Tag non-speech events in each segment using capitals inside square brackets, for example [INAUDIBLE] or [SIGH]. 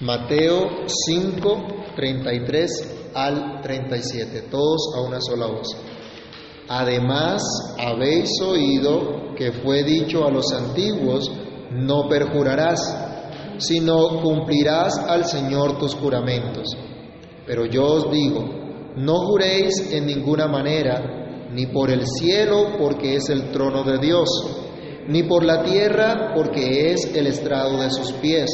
Mateo 5, 33 al 37, todos a una sola voz. Además, habéis oído que fue dicho a los antiguos, no perjurarás, sino cumplirás al Señor tus juramentos. Pero yo os digo, no juréis en ninguna manera, ni por el cielo, porque es el trono de Dios, ni por la tierra, porque es el estrado de sus pies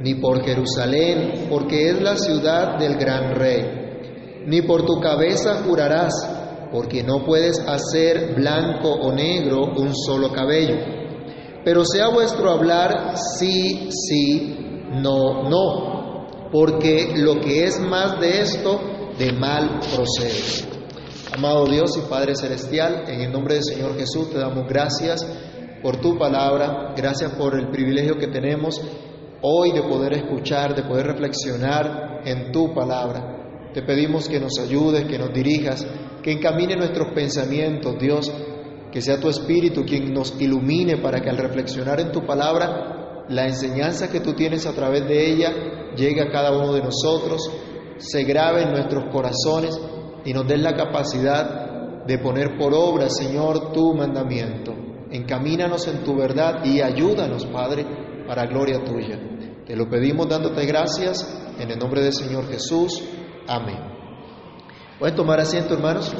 ni por Jerusalén, porque es la ciudad del gran rey, ni por tu cabeza jurarás, porque no puedes hacer blanco o negro un solo cabello. Pero sea vuestro hablar sí, sí, no, no, porque lo que es más de esto, de mal procede. Amado Dios y Padre Celestial, en el nombre del Señor Jesús te damos gracias por tu palabra, gracias por el privilegio que tenemos hoy de poder escuchar, de poder reflexionar en tu palabra. Te pedimos que nos ayudes, que nos dirijas, que encamine nuestros pensamientos, Dios, que sea tu Espíritu quien nos ilumine para que al reflexionar en tu palabra, la enseñanza que tú tienes a través de ella llegue a cada uno de nosotros, se grabe en nuestros corazones y nos den la capacidad de poner por obra, Señor, tu mandamiento. Encamínanos en tu verdad y ayúdanos, Padre, para gloria tuya. Te lo pedimos dándote gracias en el nombre del Señor Jesús. Amén. ¿Pueden tomar asiento, hermanos?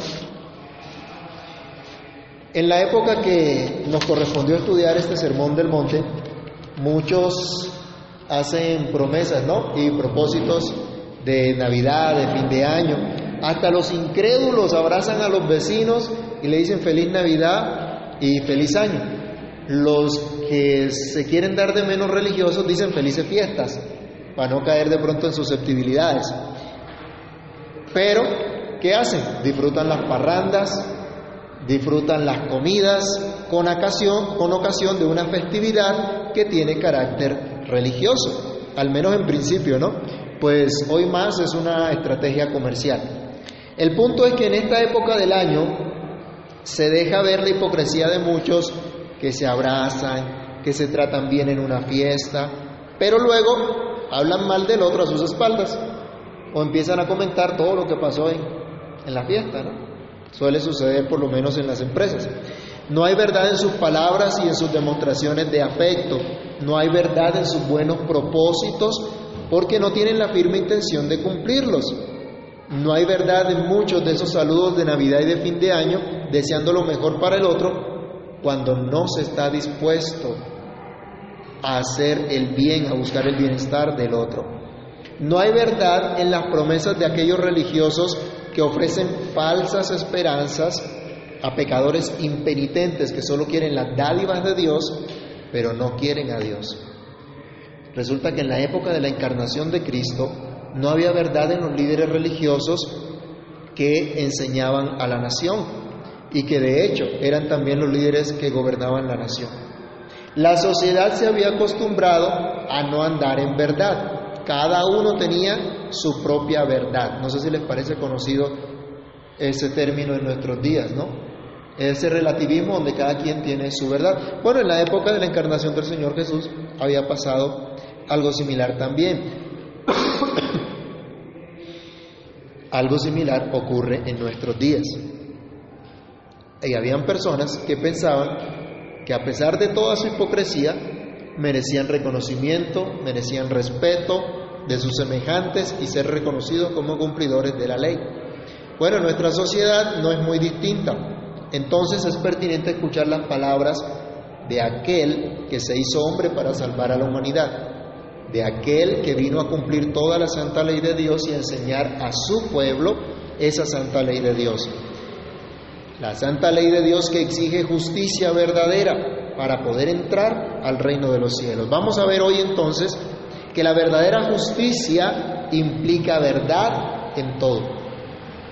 En la época que nos correspondió estudiar este sermón del monte, muchos hacen promesas, ¿no? Y propósitos de Navidad, de fin de año. Hasta los incrédulos abrazan a los vecinos y le dicen feliz Navidad y feliz año. Los que se quieren dar de menos religiosos dicen felices fiestas, para no caer de pronto en susceptibilidades. Pero, ¿qué hacen? Disfrutan las parrandas, disfrutan las comidas con ocasión, con ocasión de una festividad que tiene carácter religioso, al menos en principio, ¿no? Pues hoy más es una estrategia comercial. El punto es que en esta época del año se deja ver la hipocresía de muchos que se abrazan, que se tratan bien en una fiesta, pero luego hablan mal del otro a sus espaldas o empiezan a comentar todo lo que pasó en, en la fiesta, ¿no? Suele suceder por lo menos en las empresas. No hay verdad en sus palabras y en sus demostraciones de afecto, no hay verdad en sus buenos propósitos porque no tienen la firme intención de cumplirlos. No hay verdad en muchos de esos saludos de Navidad y de fin de año deseando lo mejor para el otro cuando no se está dispuesto a hacer el bien, a buscar el bienestar del otro. No hay verdad en las promesas de aquellos religiosos que ofrecen falsas esperanzas a pecadores impenitentes que solo quieren las dádivas de Dios, pero no quieren a Dios. Resulta que en la época de la encarnación de Cristo no había verdad en los líderes religiosos que enseñaban a la nación y que de hecho eran también los líderes que gobernaban la nación. La sociedad se había acostumbrado a no andar en verdad. Cada uno tenía su propia verdad. No sé si les parece conocido ese término en nuestros días, ¿no? Ese relativismo donde cada quien tiene su verdad. Bueno, en la época de la encarnación del Señor Jesús había pasado algo similar también. [COUGHS] algo similar ocurre en nuestros días. Y habían personas que pensaban que a pesar de toda su hipocresía, merecían reconocimiento, merecían respeto de sus semejantes y ser reconocidos como cumplidores de la ley. Bueno, nuestra sociedad no es muy distinta. Entonces es pertinente escuchar las palabras de aquel que se hizo hombre para salvar a la humanidad, de aquel que vino a cumplir toda la santa ley de Dios y a enseñar a su pueblo esa santa ley de Dios. La santa ley de Dios que exige justicia verdadera para poder entrar al reino de los cielos. Vamos a ver hoy entonces que la verdadera justicia implica verdad en todo.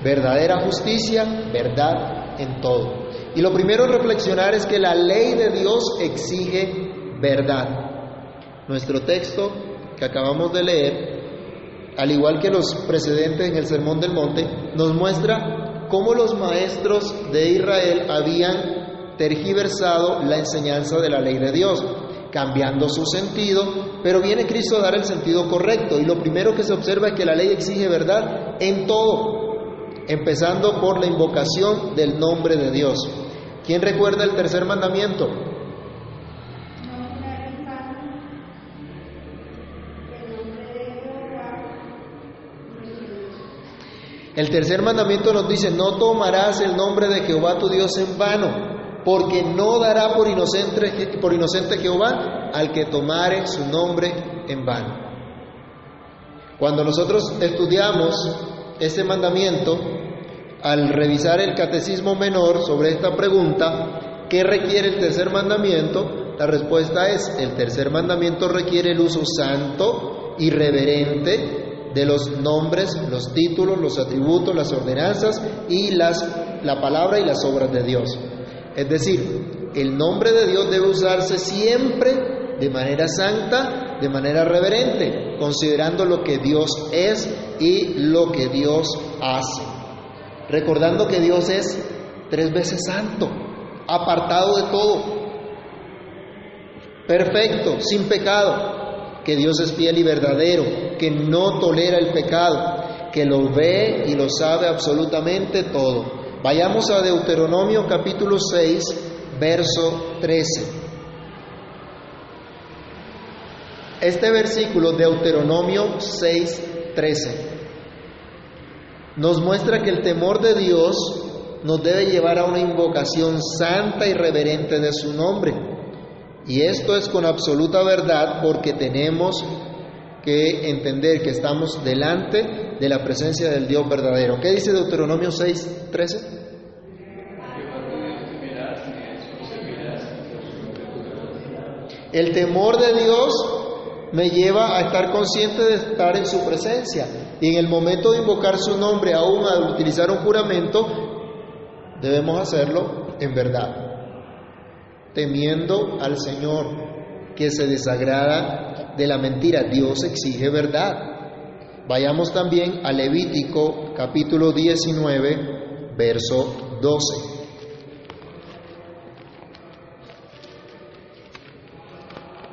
Verdadera justicia, verdad en todo. Y lo primero a reflexionar es que la ley de Dios exige verdad. Nuestro texto que acabamos de leer, al igual que los precedentes en el Sermón del Monte, nos muestra cómo los maestros de Israel habían tergiversado la enseñanza de la ley de Dios, cambiando su sentido, pero viene Cristo a dar el sentido correcto. Y lo primero que se observa es que la ley exige verdad en todo, empezando por la invocación del nombre de Dios. ¿Quién recuerda el tercer mandamiento? El tercer mandamiento nos dice, no tomarás el nombre de Jehová tu Dios en vano, porque no dará por inocente, por inocente Jehová al que tomare su nombre en vano. Cuando nosotros estudiamos este mandamiento, al revisar el catecismo menor sobre esta pregunta, ¿qué requiere el tercer mandamiento? La respuesta es, el tercer mandamiento requiere el uso santo y reverente de los nombres, los títulos, los atributos, las ordenanzas y las, la palabra y las obras de Dios. Es decir, el nombre de Dios debe usarse siempre de manera santa, de manera reverente, considerando lo que Dios es y lo que Dios hace. Recordando que Dios es tres veces santo, apartado de todo, perfecto, sin pecado, que Dios es fiel y verdadero, que no tolera el pecado, que lo ve y lo sabe absolutamente todo. Vayamos a Deuteronomio capítulo 6, verso 13. Este versículo, Deuteronomio 6, 13, nos muestra que el temor de Dios nos debe llevar a una invocación santa y reverente de su nombre. Y esto es con absoluta verdad porque tenemos que entender que estamos delante de la presencia del Dios verdadero. ¿Qué dice Deuteronomio 6, 13? El temor de Dios me lleva a estar consciente de estar en su presencia. Y en el momento de invocar su nombre, aún al utilizar un juramento, debemos hacerlo en verdad temiendo al Señor, que se desagrada de la mentira. Dios exige verdad. Vayamos también a Levítico capítulo 19, verso 12.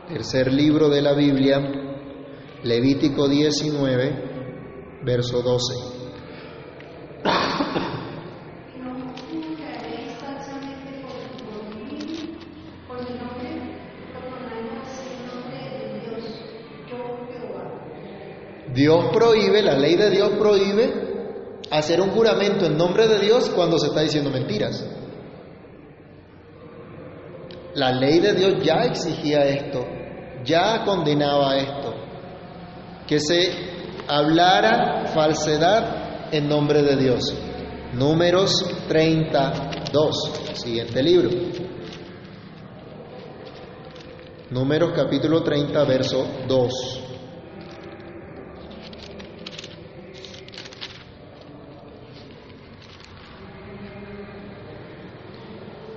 Tercer libro de la Biblia, Levítico 19, verso 12. Dios prohíbe, la ley de Dios prohíbe hacer un juramento en nombre de Dios cuando se está diciendo mentiras. La ley de Dios ya exigía esto, ya condenaba esto, que se hablara falsedad en nombre de Dios. Números 32, siguiente libro. Números capítulo 30, verso 2.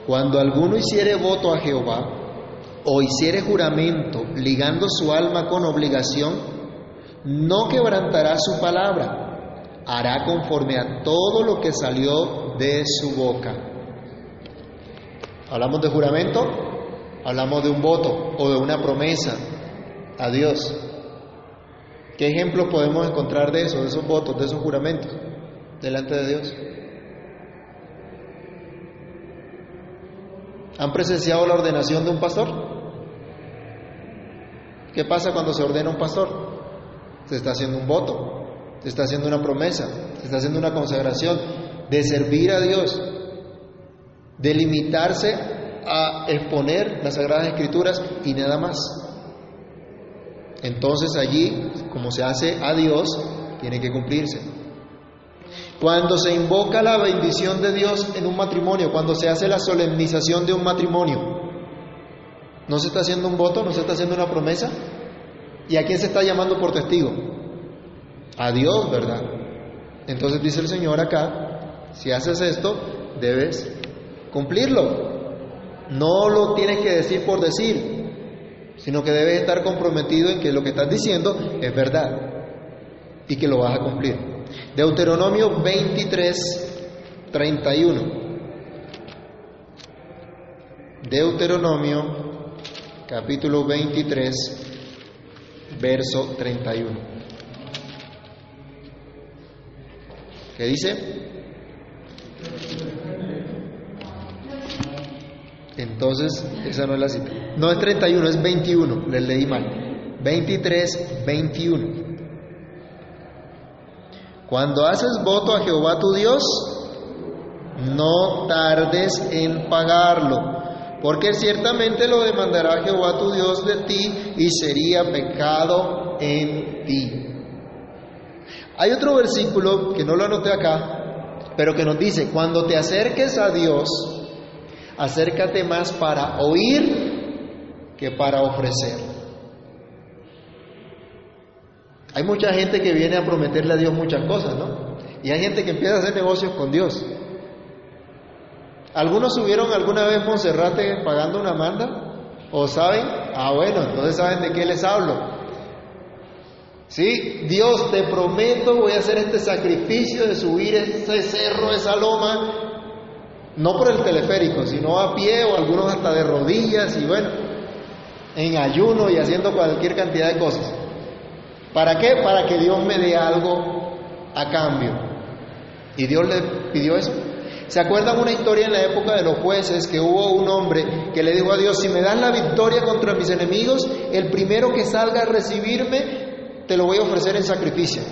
Cuando alguno hiciere voto a Jehová o hiciere juramento ligando su alma con obligación, no quebrantará su palabra, hará conforme a todo lo que salió de su boca. Hablamos de juramento, hablamos de un voto o de una promesa a Dios. ¿Qué ejemplos podemos encontrar de eso, de esos votos, de esos juramentos delante de Dios? ¿Han presenciado la ordenación de un pastor? ¿Qué pasa cuando se ordena un pastor? Se está haciendo un voto, se está haciendo una promesa, se está haciendo una consagración de servir a Dios, de limitarse a exponer las Sagradas Escrituras y nada más. Entonces allí, como se hace a Dios, tiene que cumplirse. Cuando se invoca la bendición de Dios en un matrimonio, cuando se hace la solemnización de un matrimonio, ¿no se está haciendo un voto? ¿No se está haciendo una promesa? ¿Y a quién se está llamando por testigo? A Dios, ¿verdad? Entonces dice el Señor acá, si haces esto, debes cumplirlo. No lo tienes que decir por decir, sino que debes estar comprometido en que lo que estás diciendo es verdad y que lo vas a cumplir. Deuteronomio 23, 31. Deuteronomio capítulo 23, verso 31. ¿Qué dice? Entonces, esa no es la cita. No es 31, es 21, les leí mal. 23, 21. Cuando haces voto a Jehová tu Dios, no tardes en pagarlo, porque ciertamente lo demandará Jehová tu Dios de ti y sería pecado en ti. Hay otro versículo que no lo anoté acá, pero que nos dice, cuando te acerques a Dios, acércate más para oír que para ofrecer. Hay mucha gente que viene a prometerle a Dios muchas cosas, ¿no? Y hay gente que empieza a hacer negocios con Dios. ¿Algunos subieron alguna vez Monserrate pagando una manda? ¿O saben? Ah, bueno, entonces saben de qué les hablo. Sí, Dios te prometo, voy a hacer este sacrificio de subir ese cerro, esa loma, no por el teleférico, sino a pie o algunos hasta de rodillas y bueno, en ayuno y haciendo cualquier cantidad de cosas. ¿Para qué? Para que Dios me dé algo a cambio. ¿Y Dios le pidió eso? ¿Se acuerdan una historia en la época de los jueces que hubo un hombre que le dijo a Dios, si me das la victoria contra mis enemigos, el primero que salga a recibirme, te lo voy a ofrecer en sacrificio?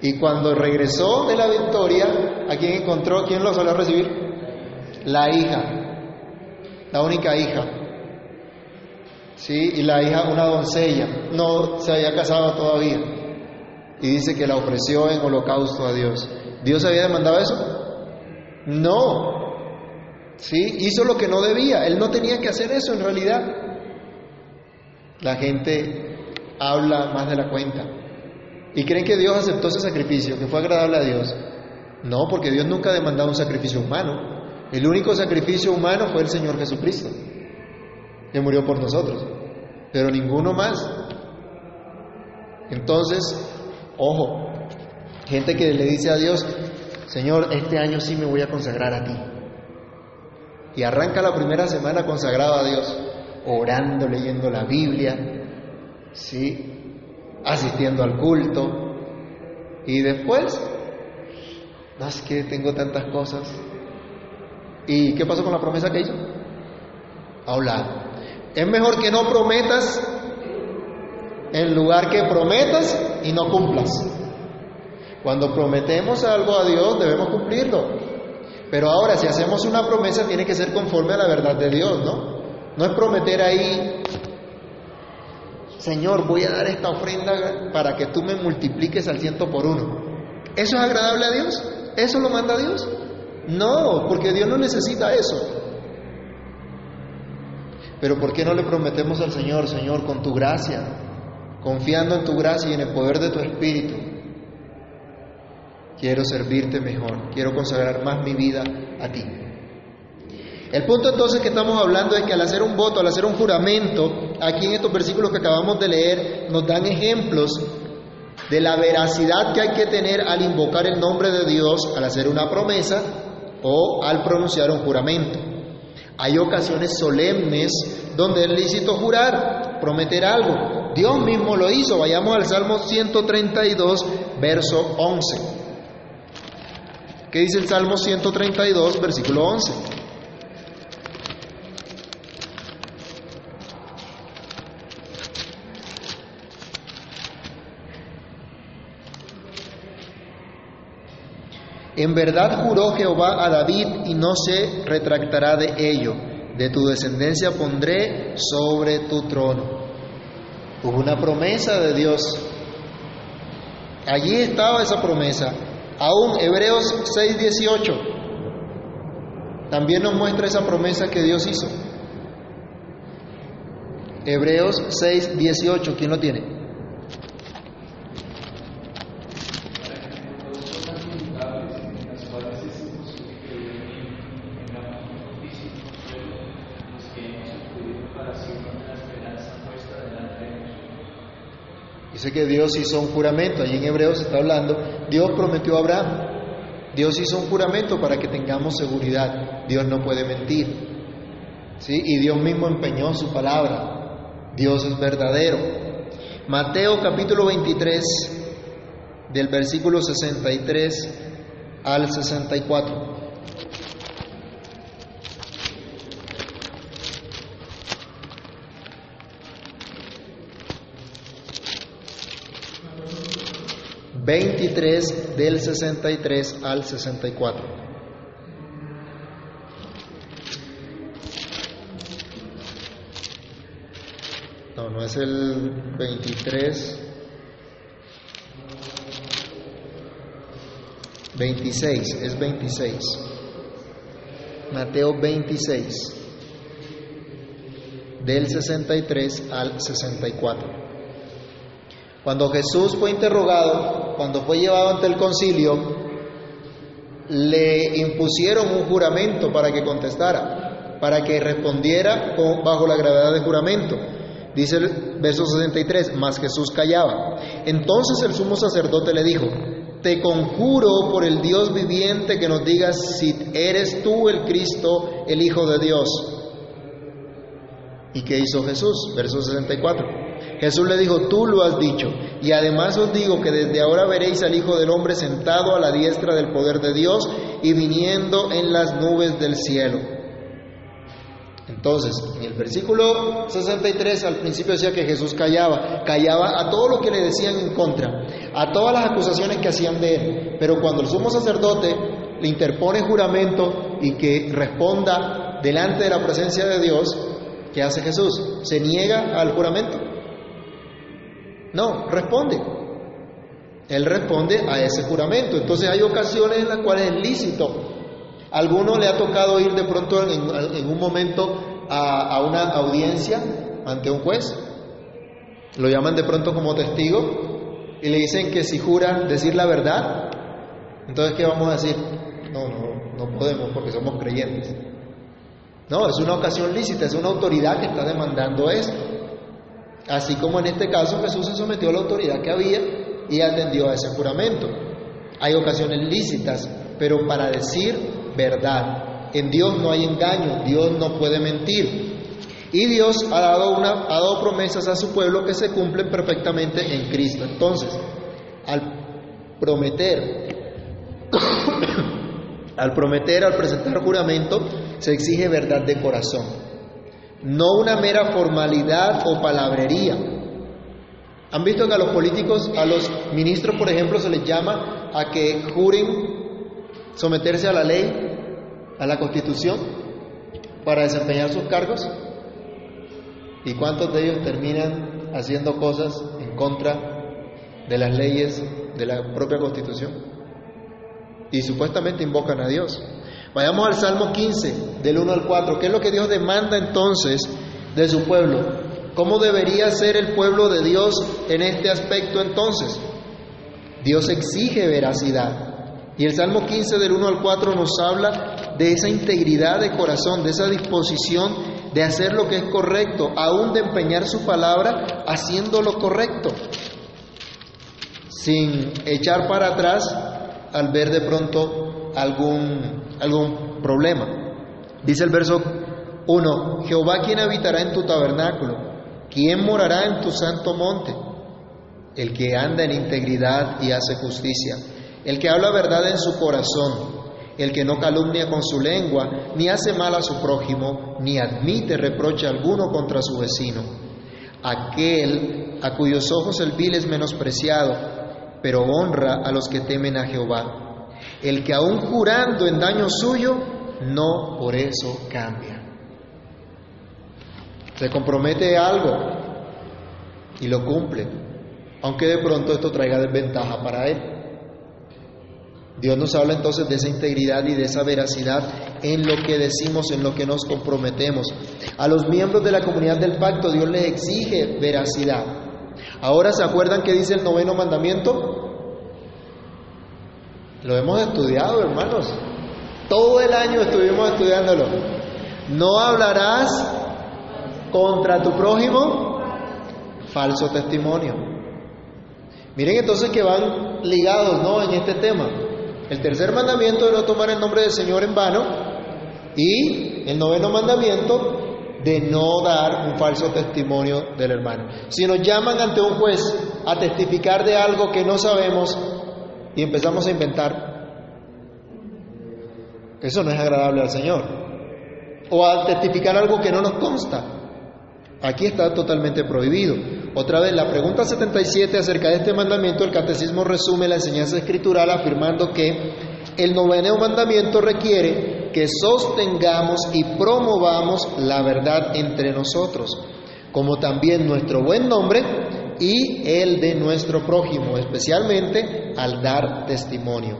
Y cuando regresó de la victoria, ¿a quién encontró? ¿Quién lo salió a recibir? La hija, la única hija. ¿Sí? Y la hija, una doncella, no se había casado todavía. Y dice que la ofreció en holocausto a Dios. ¿Dios había demandado eso? No. ¿Sí? Hizo lo que no debía. Él no tenía que hacer eso en realidad. La gente habla más de la cuenta. ¿Y creen que Dios aceptó ese sacrificio, que fue agradable a Dios? No, porque Dios nunca ha demandado un sacrificio humano. El único sacrificio humano fue el Señor Jesucristo, que murió por nosotros, pero ninguno más. Entonces, ojo, gente que le dice a Dios, Señor, este año sí me voy a consagrar a ti. Y arranca la primera semana consagrado a Dios, orando, leyendo la Biblia, ¿sí? asistiendo al culto. Y después, no es que tengo tantas cosas. ¿Y qué pasó con la promesa que hizo? A Es mejor que no prometas en lugar que prometas y no cumplas. Cuando prometemos algo a Dios debemos cumplirlo. Pero ahora si hacemos una promesa tiene que ser conforme a la verdad de Dios, ¿no? No es prometer ahí Señor, voy a dar esta ofrenda para que tú me multipliques al ciento por uno. ¿Eso es agradable a Dios? ¿Eso lo manda Dios? No, porque Dios no necesita eso. Pero ¿por qué no le prometemos al Señor, Señor, con tu gracia, confiando en tu gracia y en el poder de tu Espíritu? Quiero servirte mejor, quiero consagrar más mi vida a ti. El punto entonces que estamos hablando es que al hacer un voto, al hacer un juramento, aquí en estos versículos que acabamos de leer, nos dan ejemplos de la veracidad que hay que tener al invocar el nombre de Dios, al hacer una promesa o al pronunciar un juramento. Hay ocasiones solemnes donde es lícito jurar, prometer algo. Dios mismo lo hizo. Vayamos al Salmo 132, verso 11. ¿Qué dice el Salmo 132, versículo 11? En verdad juró Jehová a David y no se retractará de ello. De tu descendencia pondré sobre tu trono. Hubo una promesa de Dios. Allí estaba esa promesa. Aún Hebreos 6:18 también nos muestra esa promesa que Dios hizo. Hebreos 6:18, ¿quién lo tiene? Dice que Dios hizo un juramento, allí en Hebreos está hablando, Dios prometió a Abraham, Dios hizo un juramento para que tengamos seguridad, Dios no puede mentir. ¿sí? Y Dios mismo empeñó su palabra. Dios es verdadero. Mateo capítulo 23, del versículo 63 al 64. Veintitrés del sesenta y tres al sesenta y cuatro. No, no es el veintitrés. 26, es 26. Mateo 26, del 63 al 64. Cuando Jesús fue interrogado, cuando fue llevado ante el concilio, le impusieron un juramento para que contestara, para que respondiera bajo la gravedad del juramento. Dice el verso 63, mas Jesús callaba. Entonces el sumo sacerdote le dijo, te conjuro por el Dios viviente que nos digas si eres tú el Cristo, el Hijo de Dios. ¿Y qué hizo Jesús? Verso 64. Jesús le dijo, tú lo has dicho, y además os digo que desde ahora veréis al Hijo del Hombre sentado a la diestra del poder de Dios y viniendo en las nubes del cielo. Entonces, en el versículo 63 al principio decía que Jesús callaba, callaba a todo lo que le decían en contra, a todas las acusaciones que hacían de él. Pero cuando el sumo sacerdote le interpone juramento y que responda delante de la presencia de Dios, ¿qué hace Jesús? ¿Se niega al juramento? No, responde. Él responde a ese juramento. Entonces hay ocasiones en las cuales es lícito alguno le ha tocado ir de pronto en, un momento a, una audiencia ante un juez? Lo llaman de pronto como testigo y le dicen que si jura decir la verdad, entonces ¿qué vamos a decir? No, no, no podemos porque somos creyentes. No, es una ocasión lícita, es una autoridad que está demandando esto. Así como en este caso Jesús se sometió a la autoridad que había y atendió a ese juramento. Hay ocasiones lícitas, pero para decir verdad. En Dios no hay engaño, Dios no puede mentir. Y Dios ha dado, una, ha dado promesas a su pueblo que se cumplen perfectamente en Cristo. Entonces, al prometer, [COUGHS] al prometer, al presentar juramento, se exige verdad de corazón, no una mera formalidad o palabrería. ¿Han visto que a los políticos, a los ministros, por ejemplo, se les llama a que juren someterse a la ley, a la constitución, para desempeñar sus cargos? ¿Y cuántos de ellos terminan haciendo cosas en contra de las leyes de la propia constitución? Y supuestamente invocan a Dios. Vayamos al Salmo 15, del 1 al 4. ¿Qué es lo que Dios demanda entonces de su pueblo? ¿Cómo debería ser el pueblo de Dios en este aspecto entonces? Dios exige veracidad. Y el Salmo 15 del 1 al 4 nos habla de esa integridad de corazón, de esa disposición de hacer lo que es correcto, aún de empeñar su palabra haciendo lo correcto, sin echar para atrás al ver de pronto algún, algún problema. Dice el verso 1, Jehová quien habitará en tu tabernáculo, ¿quién morará en tu santo monte? El que anda en integridad y hace justicia el que habla verdad en su corazón, el que no calumnia con su lengua, ni hace mal a su prójimo, ni admite reproche alguno contra su vecino. Aquel a cuyos ojos el vil es menospreciado, pero honra a los que temen a Jehová. El que aun jurando en daño suyo, no por eso cambia. Se compromete a algo y lo cumple, aunque de pronto esto traiga desventaja para él. Dios nos habla entonces de esa integridad y de esa veracidad en lo que decimos, en lo que nos comprometemos. A los miembros de la comunidad del pacto Dios les exige veracidad. Ahora se acuerdan que dice el noveno mandamiento? Lo hemos estudiado, hermanos. Todo el año estuvimos estudiándolo. No hablarás contra tu prójimo falso testimonio. Miren entonces que van ligados, ¿no? En este tema. El tercer mandamiento de no tomar el nombre del Señor en vano y el noveno mandamiento de no dar un falso testimonio del hermano. Si nos llaman ante un juez a testificar de algo que no sabemos y empezamos a inventar, eso no es agradable al Señor. O a testificar algo que no nos consta. Aquí está totalmente prohibido. Otra vez, la pregunta 77 acerca de este mandamiento, el catecismo resume la enseñanza escritural afirmando que el noveno mandamiento requiere que sostengamos y promovamos la verdad entre nosotros, como también nuestro buen nombre y el de nuestro prójimo, especialmente al dar testimonio.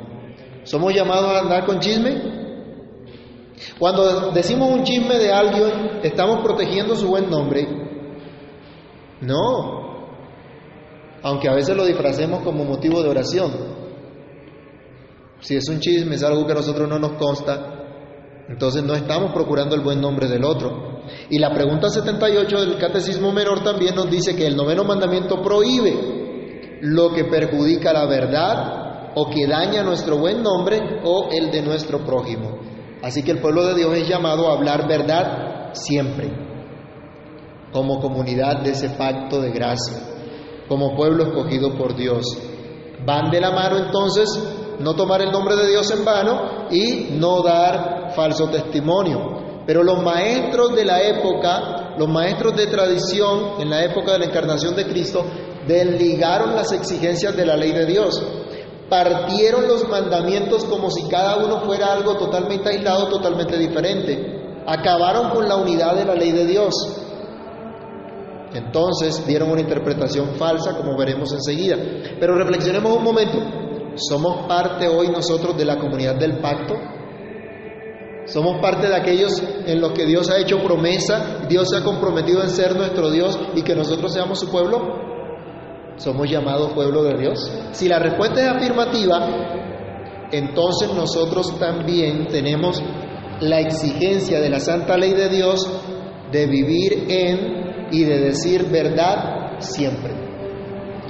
¿Somos llamados a andar con chisme? Cuando decimos un chisme de alguien, ¿estamos protegiendo su buen nombre? No, aunque a veces lo disfracemos como motivo de oración. Si es un chisme, es algo que a nosotros no nos consta, entonces no estamos procurando el buen nombre del otro. Y la pregunta 78 del Catecismo Menor también nos dice que el noveno mandamiento prohíbe lo que perjudica la verdad o que daña nuestro buen nombre o el de nuestro prójimo. Así que el pueblo de Dios es llamado a hablar verdad siempre, como comunidad de ese pacto de gracia, como pueblo escogido por Dios. Van de la mano entonces no tomar el nombre de Dios en vano y no dar falso testimonio. Pero los maestros de la época, los maestros de tradición en la época de la encarnación de Cristo, desligaron las exigencias de la ley de Dios partieron los mandamientos como si cada uno fuera algo totalmente aislado, totalmente diferente. Acabaron con la unidad de la ley de Dios. Entonces dieron una interpretación falsa, como veremos enseguida. Pero reflexionemos un momento. ¿Somos parte hoy nosotros de la comunidad del pacto? ¿Somos parte de aquellos en los que Dios ha hecho promesa, Dios se ha comprometido en ser nuestro Dios y que nosotros seamos su pueblo? ¿Somos llamados pueblo de Dios? Si la respuesta es afirmativa, entonces nosotros también tenemos la exigencia de la santa ley de Dios de vivir en y de decir verdad siempre.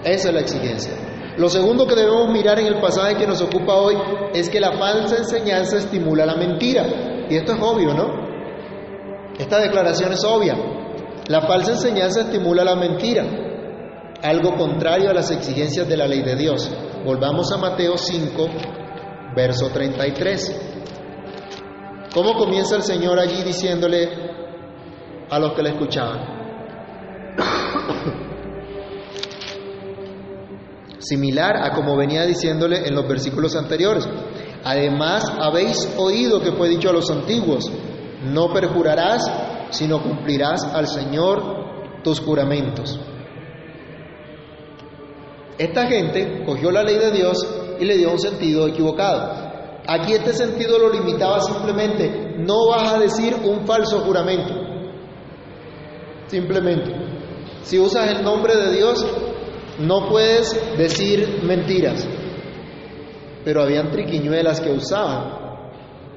Esa es la exigencia. Lo segundo que debemos mirar en el pasaje que nos ocupa hoy es que la falsa enseñanza estimula la mentira. Y esto es obvio, ¿no? Esta declaración es obvia. La falsa enseñanza estimula la mentira algo contrario a las exigencias de la ley de Dios. Volvamos a Mateo 5, verso 33. ¿Cómo comienza el Señor allí diciéndole a los que le escuchaban? Similar a como venía diciéndole en los versículos anteriores. Además, habéis oído que fue dicho a los antiguos, no perjurarás, sino cumplirás al Señor tus juramentos. Esta gente cogió la ley de Dios y le dio un sentido equivocado. Aquí este sentido lo limitaba simplemente, no vas a decir un falso juramento. Simplemente, si usas el nombre de Dios, no puedes decir mentiras. Pero habían triquiñuelas que usaban.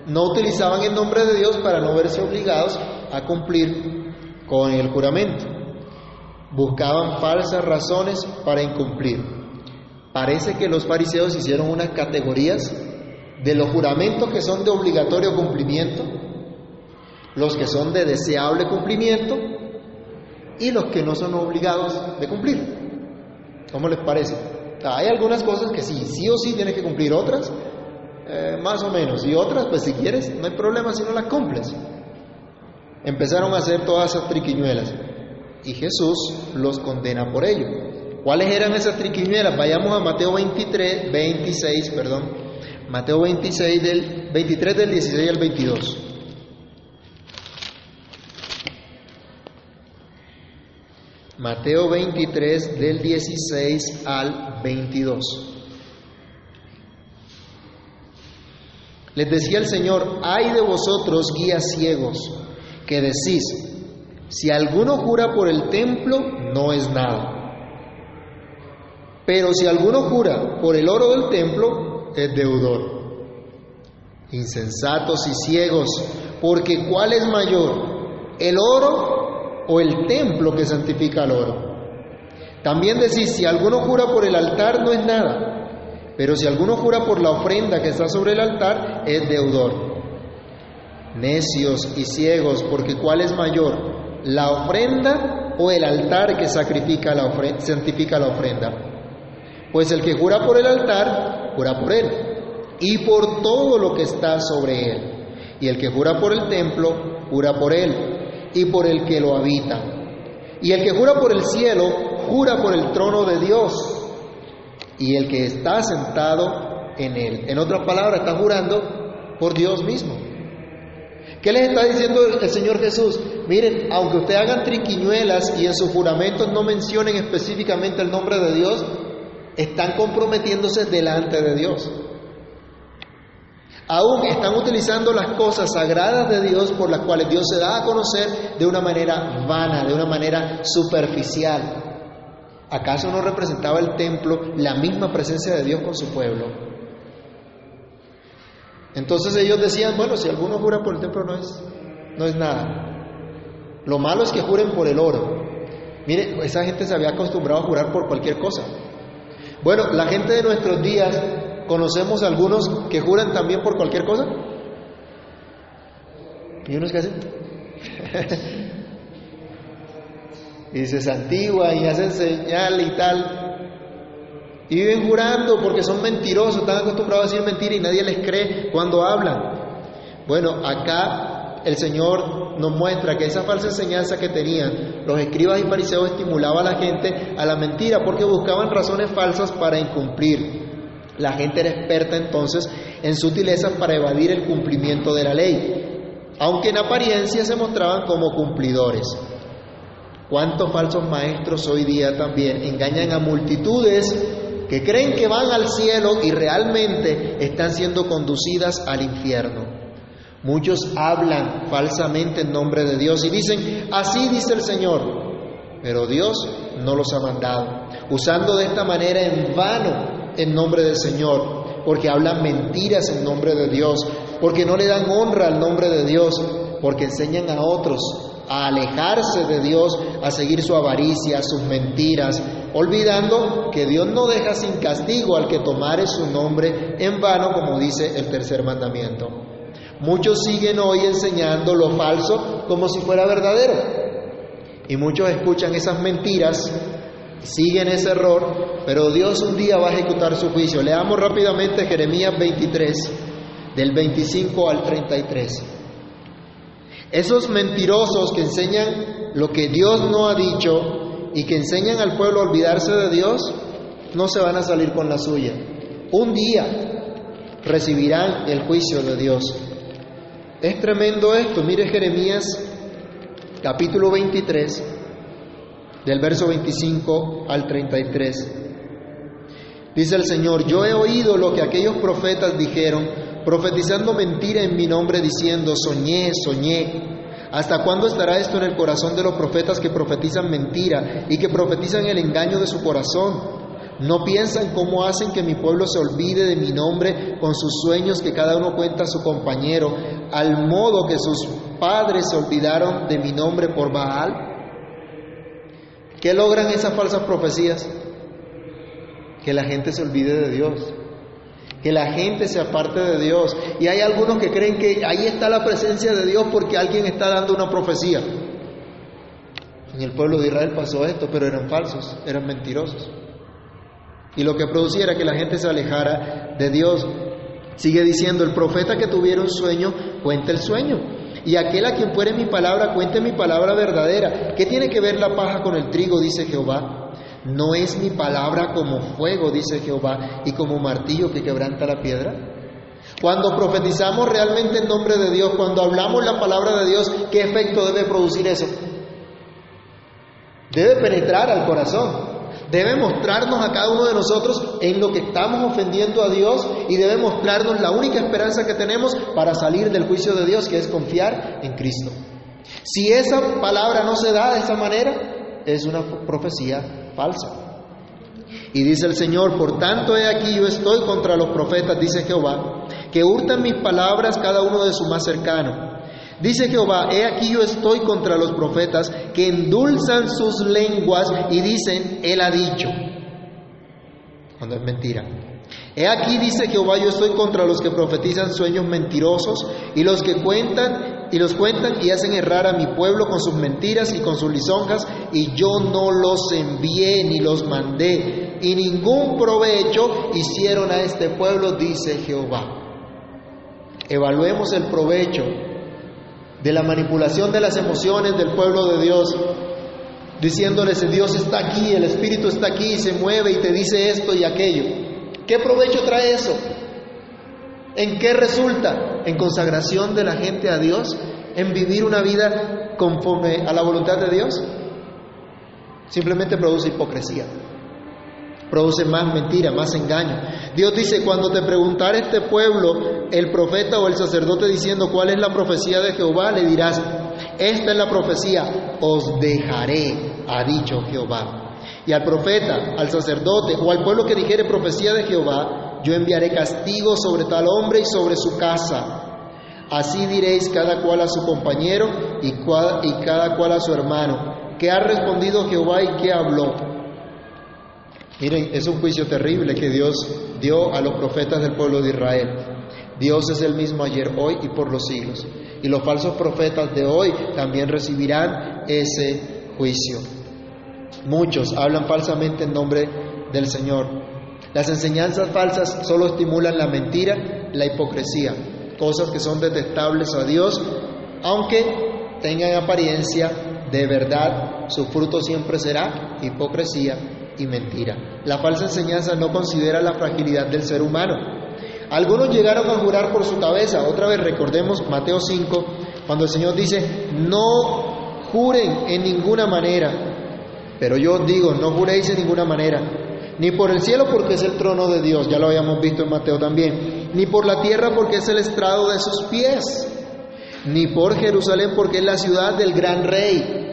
No utilizaban el nombre de Dios para no verse obligados a cumplir con el juramento buscaban falsas razones para incumplir. Parece que los fariseos hicieron unas categorías de los juramentos que son de obligatorio cumplimiento, los que son de deseable cumplimiento y los que no son obligados de cumplir. ¿Cómo les parece? Hay algunas cosas que sí, sí o sí tienes que cumplir, otras eh, más o menos, y otras, pues si quieres, no hay problema si no las cumples. Empezaron a hacer todas esas triquiñuelas y Jesús los condena por ello. ¿Cuáles eran esas triquiñuelas? Vayamos a Mateo 23, 26, perdón. Mateo 26 del 23 del 16 al 22. Mateo 23 del 16 al 22. Les decía el Señor, ay de vosotros guías ciegos, que decís, si alguno jura por el templo, no es nada. Pero si alguno jura por el oro del templo, es deudor. Insensatos y ciegos, porque ¿cuál es mayor? ¿El oro o el templo que santifica el oro? También decís, si alguno jura por el altar, no es nada. Pero si alguno jura por la ofrenda que está sobre el altar, es deudor. Necios y ciegos, porque ¿cuál es mayor? la ofrenda o el altar que sacrifica la santifica la ofrenda. Pues el que jura por el altar, jura por él y por todo lo que está sobre él. Y el que jura por el templo, jura por él y por el que lo habita. Y el que jura por el cielo, jura por el trono de Dios y el que está sentado en él. En otras palabras, está jurando por Dios mismo. ¿Qué les está diciendo el Señor Jesús? Miren, aunque ustedes hagan triquiñuelas y en sus juramentos no mencionen específicamente el nombre de Dios, están comprometiéndose delante de Dios. Aún están utilizando las cosas sagradas de Dios por las cuales Dios se da a conocer de una manera vana, de una manera superficial. ¿Acaso no representaba el templo la misma presencia de Dios con su pueblo? Entonces ellos decían, bueno, si alguno jura por el templo no es, no es nada. Lo malo es que juren por el oro. Mire, esa gente se había acostumbrado a jurar por cualquier cosa. Bueno, la gente de nuestros días ¿Conocemos algunos que juran también por cualquier cosa? ¿Y unos que hacen? [LAUGHS] y se santiguan y hacen señal y tal. Y viven jurando porque son mentirosos, están acostumbrados a decir mentira y nadie les cree cuando hablan. Bueno, acá el Señor nos muestra que esa falsa enseñanza que tenían los escribas y fariseos estimulaba a la gente a la mentira porque buscaban razones falsas para incumplir. La gente era experta entonces en sutilezas para evadir el cumplimiento de la ley, aunque en apariencia se mostraban como cumplidores. ¿Cuántos falsos maestros hoy día también engañan a multitudes que creen que van al cielo y realmente están siendo conducidas al infierno? Muchos hablan falsamente en nombre de Dios y dicen, así dice el Señor, pero Dios no los ha mandado, usando de esta manera en vano en nombre del Señor, porque hablan mentiras en nombre de Dios, porque no le dan honra al nombre de Dios, porque enseñan a otros a alejarse de Dios, a seguir su avaricia, sus mentiras, olvidando que Dios no deja sin castigo al que tomare su nombre en vano, como dice el tercer mandamiento. Muchos siguen hoy enseñando lo falso como si fuera verdadero. Y muchos escuchan esas mentiras siguen ese error, pero Dios un día va a ejecutar su juicio. Leamos rápidamente Jeremías 23, del 25 al 33. Esos mentirosos que enseñan lo que Dios no ha dicho y que enseñan al pueblo a olvidarse de Dios, no se van a salir con la suya. Un día recibirán el juicio de Dios. Es tremendo esto. Mire Jeremías capítulo 23 del verso 25 al 33. Dice el Señor, yo he oído lo que aquellos profetas dijeron, profetizando mentira en mi nombre, diciendo, soñé, soñé. ¿Hasta cuándo estará esto en el corazón de los profetas que profetizan mentira y que profetizan el engaño de su corazón? ¿No piensan cómo hacen que mi pueblo se olvide de mi nombre con sus sueños que cada uno cuenta a su compañero, al modo que sus padres se olvidaron de mi nombre por Baal? ¿Qué logran esas falsas profecías? Que la gente se olvide de Dios, que la gente se aparte de Dios. Y hay algunos que creen que ahí está la presencia de Dios porque alguien está dando una profecía. En el pueblo de Israel pasó esto, pero eran falsos, eran mentirosos. Y lo que producía era que la gente se alejara de Dios. Sigue diciendo, el profeta que tuviera un sueño, cuenta el sueño. Y aquel a quien fuere mi palabra, cuente mi palabra verdadera. ¿Qué tiene que ver la paja con el trigo? Dice Jehová. ¿No es mi palabra como fuego, dice Jehová, y como martillo que quebranta la piedra? Cuando profetizamos realmente en nombre de Dios, cuando hablamos la palabra de Dios, ¿qué efecto debe producir eso? Debe penetrar al corazón. Debe mostrarnos a cada uno de nosotros en lo que estamos ofendiendo a Dios y debe mostrarnos la única esperanza que tenemos para salir del juicio de Dios, que es confiar en Cristo. Si esa palabra no se da de esa manera, es una profecía falsa. Y dice el Señor, por tanto he aquí yo estoy contra los profetas, dice Jehová, que hurtan mis palabras cada uno de su más cercano Dice Jehová, he aquí yo estoy contra los profetas que endulzan sus lenguas y dicen, Él ha dicho, cuando es mentira. He aquí, dice Jehová, yo estoy contra los que profetizan sueños mentirosos y los que cuentan y los cuentan y hacen errar a mi pueblo con sus mentiras y con sus lisonjas, y yo no los envié ni los mandé, y ningún provecho hicieron a este pueblo, dice Jehová. Evaluemos el provecho de la manipulación de las emociones del pueblo de Dios, diciéndoles, Dios está aquí, el Espíritu está aquí, se mueve y te dice esto y aquello. ¿Qué provecho trae eso? ¿En qué resulta? En consagración de la gente a Dios, en vivir una vida conforme a la voluntad de Dios. Simplemente produce hipocresía, produce más mentira, más engaño. Dios dice, cuando te preguntara este pueblo, el profeta o el sacerdote diciendo cuál es la profecía de Jehová, le dirás, esta es la profecía, os dejaré, ha dicho Jehová. Y al profeta, al sacerdote o al pueblo que dijere profecía de Jehová, yo enviaré castigo sobre tal hombre y sobre su casa. Así diréis cada cual a su compañero y, cada cual a su hermano. ¿Qué ha respondido Jehová y qué habló? Miren, es un juicio terrible que Dios dio a los profetas del pueblo de Israel. Dios es el mismo ayer, hoy y por los siglos. Y los falsos profetas de hoy también recibirán ese juicio. Muchos hablan falsamente en nombre del Señor. Las enseñanzas falsas solo estimulan la mentira, la hipocresía, cosas que son detestables a Dios, aunque tengan apariencia de verdad, su fruto siempre será hipocresía y mentira. La falsa enseñanza no considera la fragilidad del ser humano. Algunos llegaron a jurar por su cabeza, otra vez recordemos Mateo 5, cuando el Señor dice, no juren en ninguna manera, pero yo digo, no juréis en ninguna manera, ni por el cielo porque es el trono de Dios, ya lo habíamos visto en Mateo también, ni por la tierra porque es el estrado de sus pies, ni por Jerusalén porque es la ciudad del gran rey,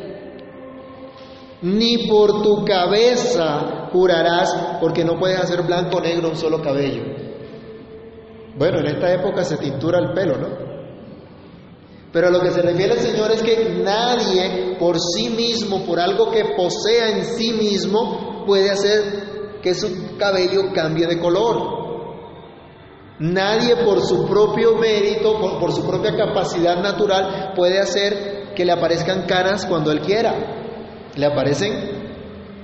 ni por tu cabeza jurarás porque no puedes hacer blanco o negro un solo cabello. Bueno, en esta época se tintura el pelo, ¿no? Pero a lo que se refiere el Señor es que nadie por sí mismo, por algo que posea en sí mismo, puede hacer que su cabello cambie de color. Nadie por su propio mérito, por, su propia capacidad natural, puede hacer que le aparezcan canas cuando él quiera. Le aparecen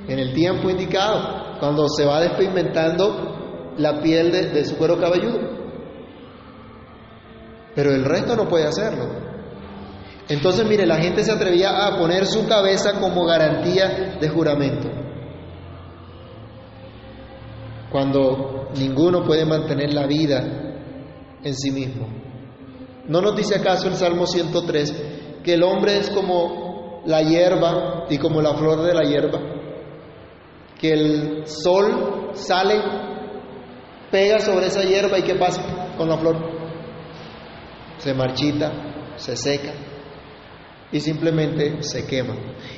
en el tiempo indicado, cuando se va despigmentando la piel de, de su cuero cabelludo. Pero el resto no puede hacerlo. Entonces, mire, la gente se atrevía a poner su cabeza como garantía de juramento cuando ninguno puede mantener la vida en sí mismo. ¿No nos dice acaso el Salmo 103 que el hombre es como la hierba y como la flor de la hierba? Que el sol sale, pega sobre esa hierba y ¿qué pasa con la flor? Se marchita, se seca y simplemente se quema.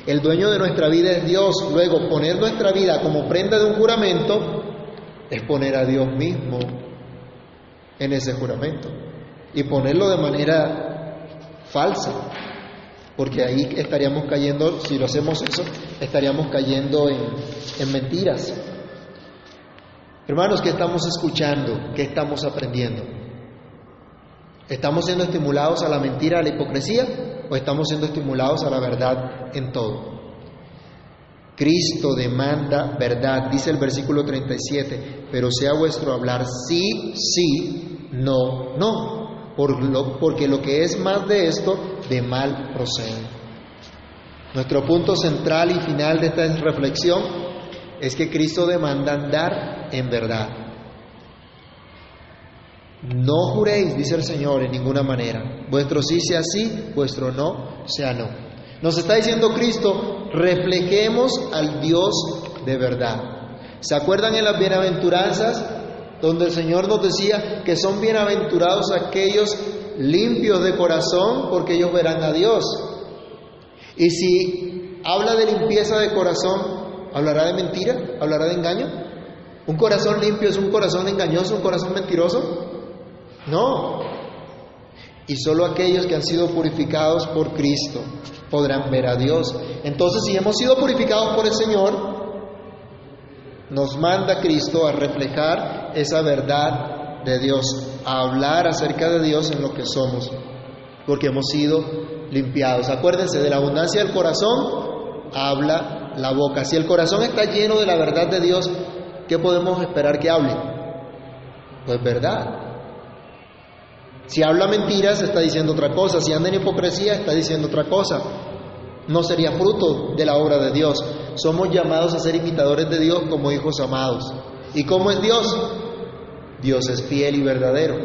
El dueño de nuestra vida es Dios. Luego, poner nuestra vida como prenda de un juramento es poner a Dios mismo en ese juramento y ponerlo de manera falsa, porque ahí estaríamos cayendo, si lo hacemos eso, estaríamos cayendo en, en mentiras. Hermanos, ¿qué estamos escuchando? ¿Qué estamos aprendiendo? ¿Estamos siendo estimulados a la mentira, a la hipocresía o estamos siendo estimulados a la verdad en todo? Cristo demanda verdad, dice el versículo 37, pero sea vuestro hablar sí, sí, no, no, porque lo que es más de esto, de mal procede. Nuestro punto central y final de esta reflexión es que Cristo demanda andar en verdad. No juréis, dice el Señor, en ninguna manera. Vuestro sí sea sí, vuestro no sea no. Nos está diciendo Cristo, reflejemos al Dios de verdad. ¿Se acuerdan en las bienaventuranzas donde el Señor nos decía que son bienaventurados aquellos limpios de corazón porque ellos verán a Dios? Y si habla de limpieza de corazón, ¿hablará de mentira? ¿Hablará de engaño? ¿Un corazón limpio es un corazón engañoso, un corazón mentiroso? No. Y solo aquellos que han sido purificados por Cristo podrán ver a Dios. Entonces, si hemos sido purificados por el Señor, nos manda Cristo a reflejar esa verdad de Dios, a hablar acerca de Dios en lo que somos. porque hemos sido limpiados. Acuérdense, de la abundancia del corazón habla la boca. Si el corazón está lleno de la verdad de Dios, ¿qué podemos esperar que hable? Pues verdad. Si habla mentiras, está diciendo otra cosa. Si anda en hipocresía, está diciendo otra cosa. No sería fruto de la obra de Dios. Somos llamados a ser imitadores de Dios como hijos amados. ¿Y cómo es Dios? Dios es fiel y verdadero.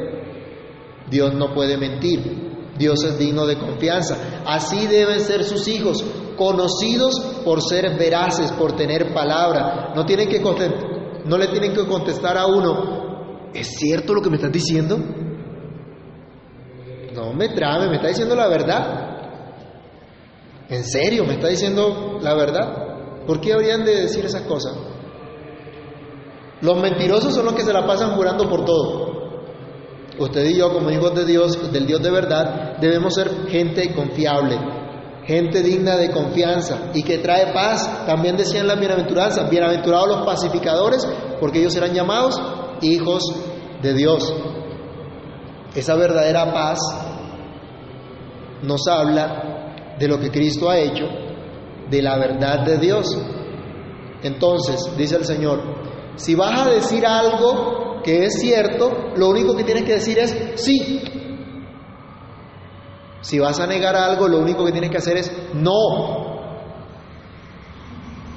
Dios no puede mentir. Dios es digno de confianza. Así deben ser sus hijos, conocidos por ser veraces, por tener palabra. No, tienen que no le tienen que contestar a uno, ¿es cierto lo que me estás diciendo? No me trame, me está diciendo la verdad. ¿En serio me está diciendo la verdad? ¿Por qué habrían de decir esas cosas? Los mentirosos son los que se la pasan jurando por todo. Usted y yo, como hijos de Dios, del Dios de verdad, debemos ser gente confiable, gente digna de confianza y que trae paz. También decían las bienaventuranzas, bienaventurados los pacificadores, porque ellos serán llamados hijos de Dios. Esa verdadera paz nos habla de lo que Cristo ha hecho, de la verdad de Dios. Entonces, dice el Señor, si vas a decir algo que es cierto, lo único que tienes que decir es sí. Si vas a negar algo, lo único que tienes que hacer es no.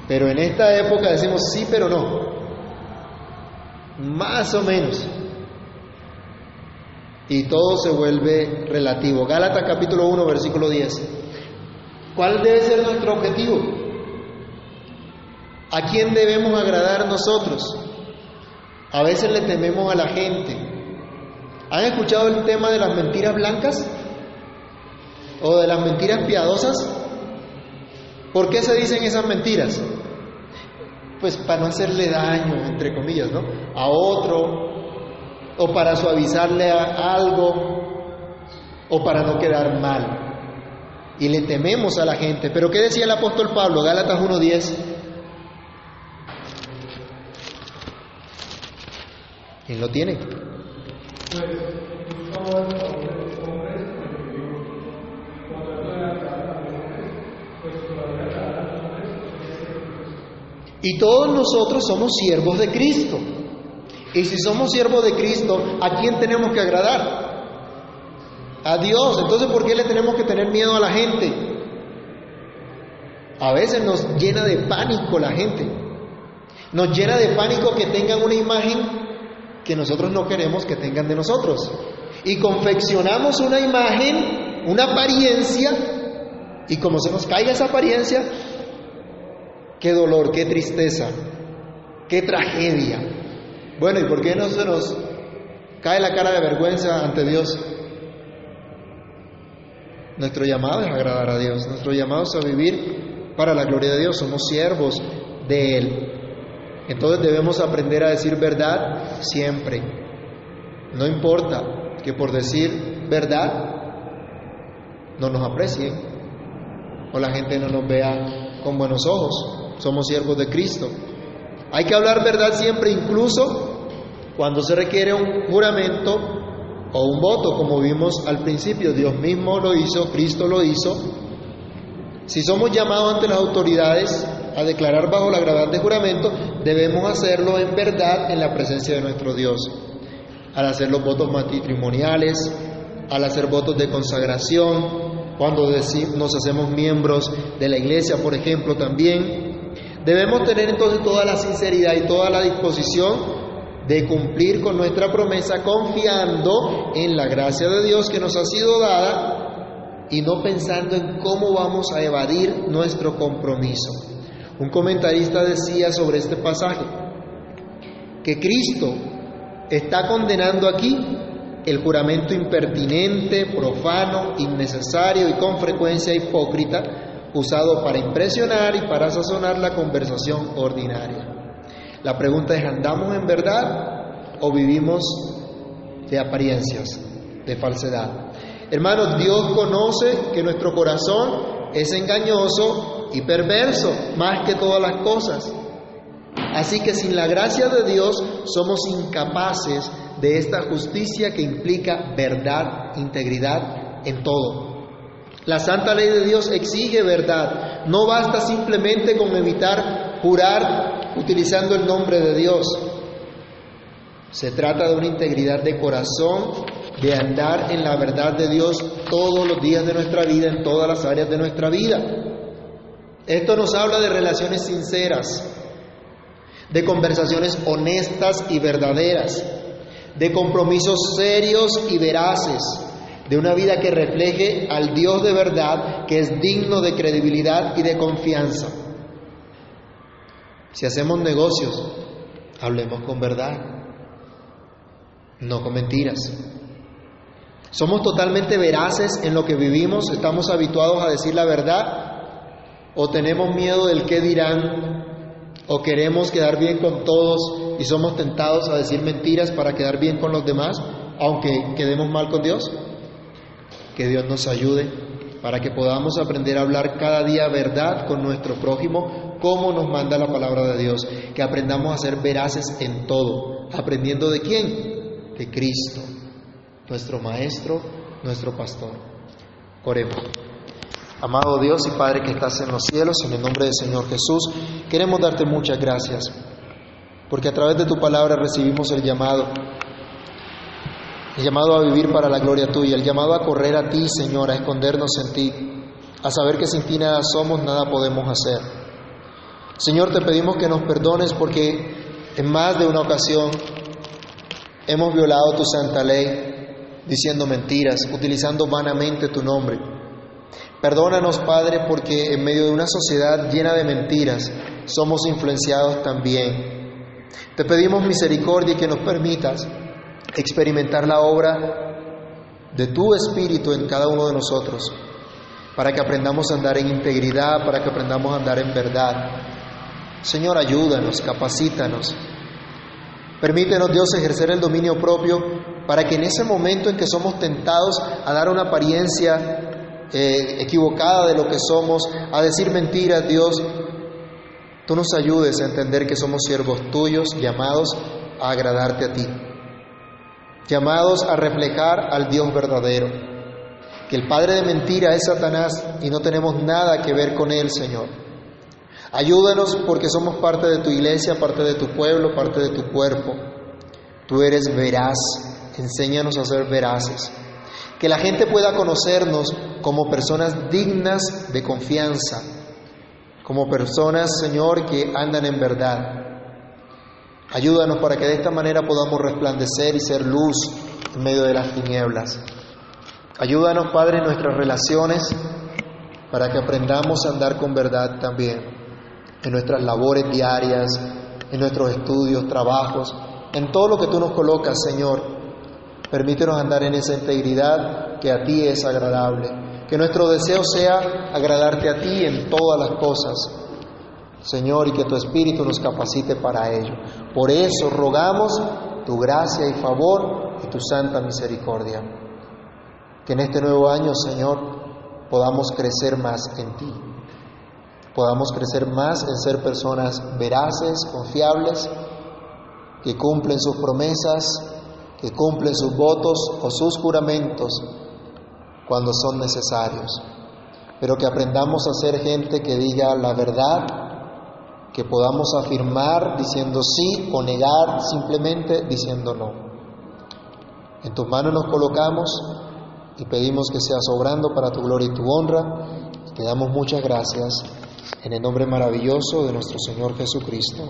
Pero en esta época decimos sí, pero no. Más o menos y todo se vuelve relativo. Gálatas capítulo 1, versículo 10. ¿Cuál debe ser nuestro objetivo? ¿A quién debemos agradar nosotros? A veces le tememos a la gente. ¿Han escuchado el tema de las mentiras blancas? ¿O de las mentiras piadosas? ¿Por qué se dicen esas mentiras? Pues para no hacerle daño, entre comillas, ¿no? A otro, o para suavizarle a algo o para no quedar mal. Y le tememos a la gente. Pero ¿qué decía el apóstol Pablo? Gálatas 1.10. ¿Quién lo tiene? Y todos nosotros somos siervos de Cristo. Y si somos siervos de Cristo, ¿a quién tenemos que agradar? A Dios. Entonces, ¿por qué le tenemos que tener miedo a la gente? A veces nos llena de pánico la gente. Nos llena de pánico que tengan una imagen que nosotros no queremos que tengan de nosotros. Y confeccionamos una imagen, una apariencia, y como se nos caiga esa apariencia, qué dolor, qué tristeza, qué tragedia. Bueno, ¿y por qué no se nos cae la cara de vergüenza ante Dios? Nuestro llamado es agradar a Dios, nuestro llamado es a vivir para la gloria de Dios, somos siervos de Él. Entonces debemos aprender a decir verdad siempre. No importa que por decir verdad no nos aprecien o la gente no nos vea con buenos ojos. Somos siervos de Cristo. Hay que hablar verdad siempre, incluso cuando se requiere un juramento o un voto, como vimos al principio. Dios mismo lo hizo, Cristo lo hizo. Si somos llamados ante las autoridades a declarar bajo la gravedad de juramento, debemos hacerlo en verdad en la presencia de nuestro Dios. Al hacer los votos matrimoniales, al hacer votos de consagración, cuando nos hacemos miembros de la iglesia, por ejemplo, también, Debemos tener entonces toda la sinceridad y toda la disposición de cumplir con nuestra promesa confiando en la gracia de Dios que nos ha sido dada y no pensando en cómo vamos a evadir nuestro compromiso. Un comentarista decía sobre este pasaje que Cristo está condenando aquí el juramento impertinente, profano, innecesario y con frecuencia hipócrita usado para impresionar y para sazonar la conversación ordinaria. La pregunta es, ¿andamos en verdad o vivimos de apariencias, de falsedad? Hermanos, Dios conoce que nuestro corazón es engañoso y perverso más que todas las cosas. Así que sin la gracia de Dios somos incapaces de esta justicia que implica verdad, integridad en todo. La santa ley de Dios exige verdad. No basta simplemente con evitar jurar utilizando el nombre de Dios. Se trata de una integridad de corazón, de andar en la verdad de Dios todos los días de nuestra vida, en todas las áreas de nuestra vida. Esto nos habla de relaciones sinceras, de conversaciones honestas y verdaderas, de compromisos serios y veraces, de una vida que refleje al Dios de verdad, que es digno de credibilidad y de confianza. Si hacemos negocios, hablemos con verdad, no con mentiras. ¿Somos totalmente veraces en lo que vivimos? ¿Estamos habituados a decir la verdad? ¿O tenemos miedo del qué dirán? ¿O queremos quedar bien con todos y somos tentados a decir mentiras para quedar bien con los demás, aunque quedemos mal con Dios? Que Dios nos ayude para que podamos aprender a hablar cada día verdad con nuestro prójimo, como nos manda la palabra de Dios, que aprendamos a ser veraces en todo, aprendiendo de quién? De Cristo nuestro Maestro, nuestro Pastor. Oremos. Amado Dios y Padre que estás en los cielos, en el nombre del Señor Jesús, queremos darte muchas gracias, porque a través de tu palabra recibimos el llamado, el llamado a vivir para la gloria tuya, el llamado a correr a ti, Señor, a escondernos en ti, a saber que sin ti nada somos, nada podemos hacer. Señor, te pedimos que nos perdones porque en más de una ocasión hemos violado tu santa ley, diciendo mentiras, utilizando vanamente tu nombre. Perdónanos, Padre, porque en medio de una sociedad llena de mentiras somos influenciados también. Te pedimos misericordia y que nos permitas experimentar la obra de tu Espíritu en cada uno de nosotros, para que aprendamos a andar en integridad, para que aprendamos a andar en verdad. Señor, ayúdanos, capacítanos. Permítenos, Dios, ejercer el dominio propio para que en ese momento en que somos tentados a dar una apariencia eh, equivocada de lo que somos, a decir mentiras, Dios, tú nos ayudes a entender que somos siervos tuyos llamados a agradarte a ti, llamados a reflejar al Dios verdadero, que el padre de mentira es Satanás y no tenemos nada que ver con él, Señor. Ayúdanos porque somos parte de tu iglesia, parte de tu pueblo, parte de tu cuerpo. Tú eres veraz, enséñanos a ser veraces. Que la gente pueda conocernos como personas dignas de confianza, como personas, Señor, que andan en verdad. Ayúdanos para que de esta manera podamos resplandecer y ser luz en medio de las tinieblas. Ayúdanos, Padre, en nuestras relaciones para que aprendamos a andar con verdad también, en nuestras labores diarias, en nuestros estudios, trabajos, en todo lo que tú nos colocas, Señor, Permítenos andar en esa integridad que a ti es agradable. Que nuestro deseo sea agradarte a ti en todas las cosas, Señor, y que tu Espíritu nos capacite para ello. Por eso rogamos tu gracia y favor y tu santa misericordia. Que en este nuevo año, Señor, podamos crecer más en ti. Podamos crecer más en ser personas veraces, confiables, que cumplen sus promesas que cumplen sus votos o sus juramentos cuando son necesarios, pero que aprendamos a ser gente que diga la verdad, que podamos afirmar diciendo sí o negar simplemente diciendo no. En tus manos nos colocamos y pedimos que seas obrando para tu gloria y tu honra. te damos muchas gracias en el nombre maravilloso de nuestro Señor Jesucristo.